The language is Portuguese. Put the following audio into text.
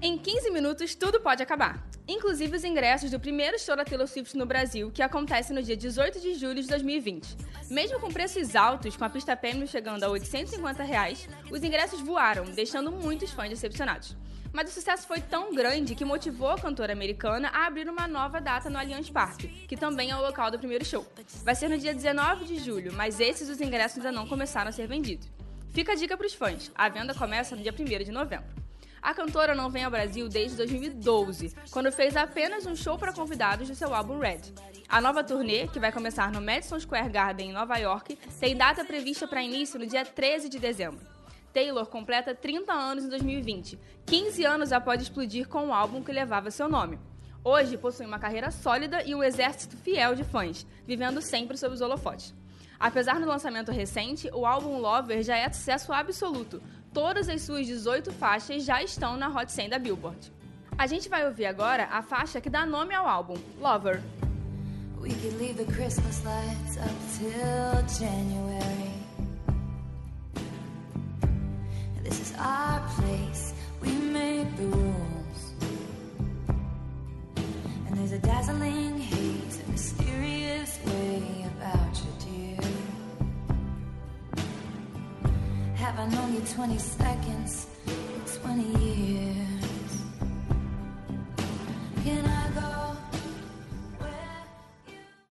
Em 15 minutos, tudo pode acabar. Inclusive os ingressos do primeiro show da Taylor Swift no Brasil, que acontece no dia 18 de julho de 2020. Mesmo com preços altos, com a pista premium chegando a 850 reais, os ingressos voaram, deixando muitos fãs decepcionados. Mas o sucesso foi tão grande que motivou a cantora americana a abrir uma nova data no Allianz Parque, que também é o local do primeiro show. Vai ser no dia 19 de julho, mas esses os ingressos ainda não começaram a ser vendidos. Fica a dica para os fãs: a venda começa no dia 1 de novembro. A cantora não vem ao Brasil desde 2012, quando fez apenas um show para convidados do seu álbum Red. A nova turnê, que vai começar no Madison Square Garden em Nova York, tem data prevista para início no dia 13 de dezembro. Taylor completa 30 anos em 2020, 15 anos após explodir com o álbum que levava seu nome. Hoje possui uma carreira sólida e um exército fiel de fãs, vivendo sempre sob os holofotes. Apesar do lançamento recente, o álbum Lover já é sucesso absoluto. Todas as suas 18 faixas já estão na Hot 100 da Billboard. A gente vai ouvir agora a faixa que dá nome ao álbum, Lover. We leave the Christmas lights up till January. This is our place, we the rules. And there's a dazzling Have I known you 20 seconds, 20 years? Can I go?